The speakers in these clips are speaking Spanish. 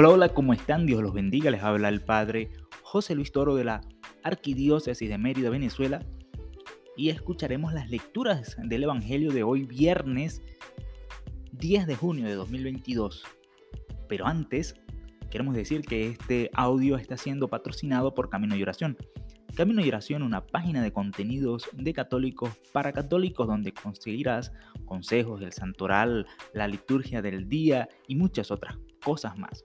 Hola, hola, ¿cómo están? Dios los bendiga. Les habla el Padre José Luis Toro de la Arquidiócesis de Mérida, Venezuela. Y escucharemos las lecturas del Evangelio de hoy, viernes 10 de junio de 2022. Pero antes, queremos decir que este audio está siendo patrocinado por Camino y Oración. Camino y Oración, una página de contenidos de católicos para católicos donde conseguirás consejos del santoral, la liturgia del día y muchas otras cosas más.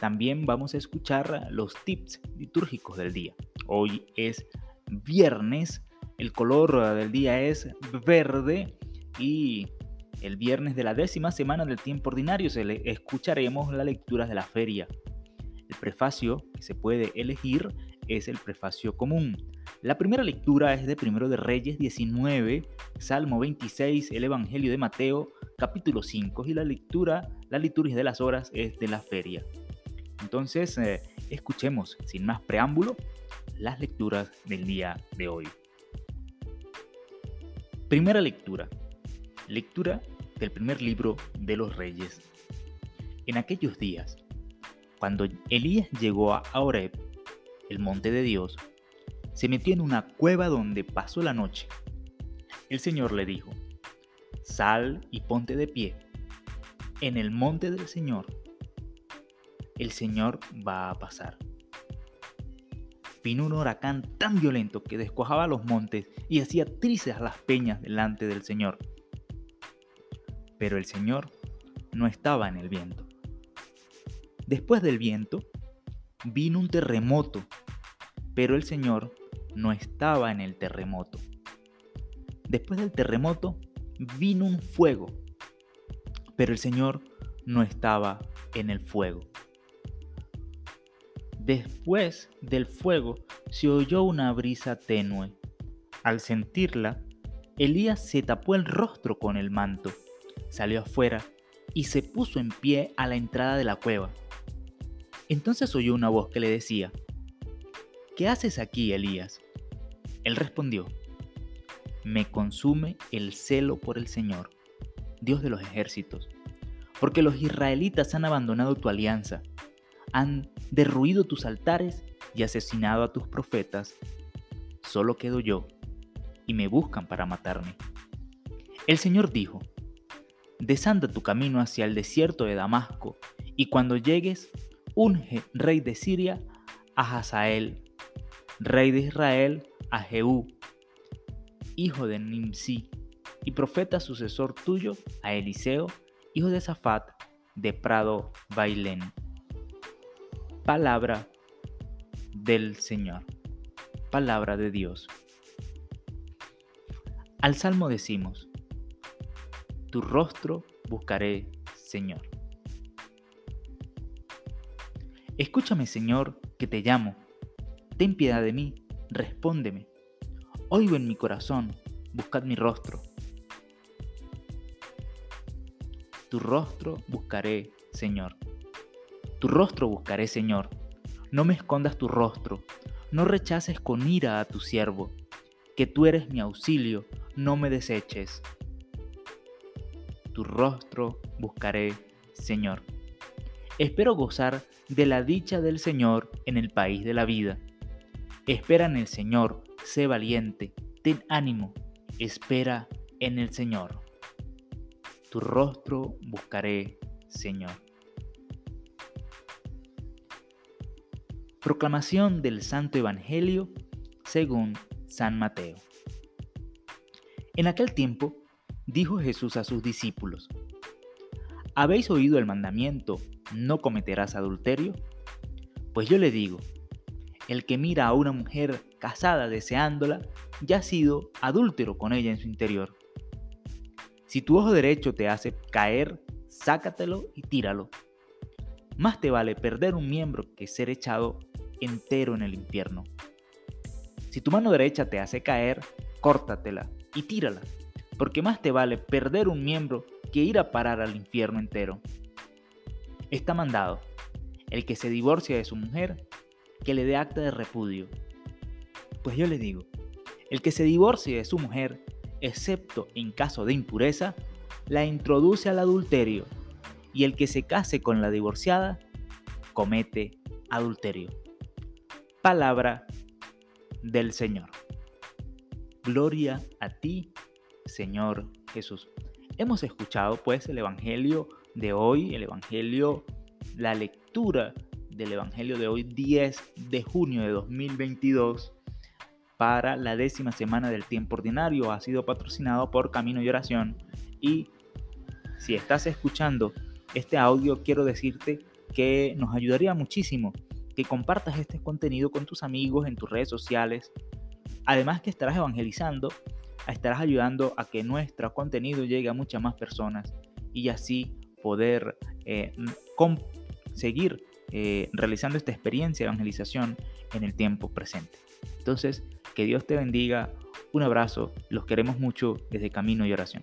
También vamos a escuchar los tips litúrgicos del día. Hoy es viernes, el color del día es verde y el viernes de la décima semana del tiempo ordinario se le escucharemos las lecturas de la feria. El prefacio que se puede elegir es el prefacio común. La primera lectura es de Primero de Reyes 19, Salmo 26, el Evangelio de Mateo, capítulo 5 y la lectura, la liturgia de las horas es de la feria. Entonces, eh, escuchemos sin más preámbulo las lecturas del día de hoy. Primera lectura. Lectura del primer libro de los reyes. En aquellos días, cuando Elías llegó a Oreb, el monte de Dios, se metió en una cueva donde pasó la noche. El Señor le dijo, sal y ponte de pie en el monte del Señor. El Señor va a pasar. Vino un huracán tan violento que descuajaba los montes y hacía trizas las peñas delante del Señor. Pero el Señor no estaba en el viento. Después del viento, vino un terremoto, pero el Señor no estaba en el terremoto. Después del terremoto, vino un fuego, pero el Señor no estaba en el fuego. Después del fuego se oyó una brisa tenue. Al sentirla, Elías se tapó el rostro con el manto, salió afuera y se puso en pie a la entrada de la cueva. Entonces oyó una voz que le decía, ¿Qué haces aquí, Elías? Él respondió, Me consume el celo por el Señor, Dios de los ejércitos, porque los israelitas han abandonado tu alianza, han derruido tus altares y asesinado a tus profetas. Solo quedo yo, y me buscan para matarme. El Señor dijo, Desanda tu camino hacia el desierto de Damasco, y cuando llegues, unge rey de Siria a Hazael, rey de Israel a Jehú, hijo de Nimsi, y profeta sucesor tuyo a Eliseo, hijo de Safat, de Prado Bailén. Palabra del Señor, palabra de Dios. Al Salmo decimos, Tu rostro buscaré, Señor. Escúchame, Señor, que te llamo. Ten piedad de mí, respóndeme. Oigo en mi corazón, buscad mi rostro. Tu rostro buscaré, Señor. Tu rostro buscaré, Señor. No me escondas tu rostro, no rechaces con ira a tu siervo, que tú eres mi auxilio, no me deseches. Tu rostro buscaré, Señor. Espero gozar de la dicha del Señor en el país de la vida. Espera en el Señor, sé valiente, ten ánimo, espera en el Señor. Tu rostro buscaré, Señor. Proclamación del Santo Evangelio según San Mateo. En aquel tiempo dijo Jesús a sus discípulos, ¿habéis oído el mandamiento no cometerás adulterio? Pues yo le digo, el que mira a una mujer casada deseándola, ya ha sido adúltero con ella en su interior. Si tu ojo derecho te hace caer, sácatelo y tíralo. Más te vale perder un miembro que ser echado entero en el infierno. Si tu mano derecha te hace caer, córtatela y tírala, porque más te vale perder un miembro que ir a parar al infierno entero. Está mandado, el que se divorcia de su mujer, que le dé acta de repudio. Pues yo le digo, el que se divorcie de su mujer, excepto en caso de impureza, la introduce al adulterio, y el que se case con la divorciada, comete adulterio. Palabra del Señor. Gloria a ti, Señor Jesús. Hemos escuchado pues el Evangelio de hoy, el Evangelio, la lectura del Evangelio de hoy, 10 de junio de 2022, para la décima semana del tiempo ordinario. Ha sido patrocinado por Camino y Oración. Y si estás escuchando este audio, quiero decirte que nos ayudaría muchísimo que compartas este contenido con tus amigos en tus redes sociales. Además que estarás evangelizando, estarás ayudando a que nuestro contenido llegue a muchas más personas y así poder eh, seguir eh, realizando esta experiencia de evangelización en el tiempo presente. Entonces, que Dios te bendiga. Un abrazo. Los queremos mucho desde Camino y Oración.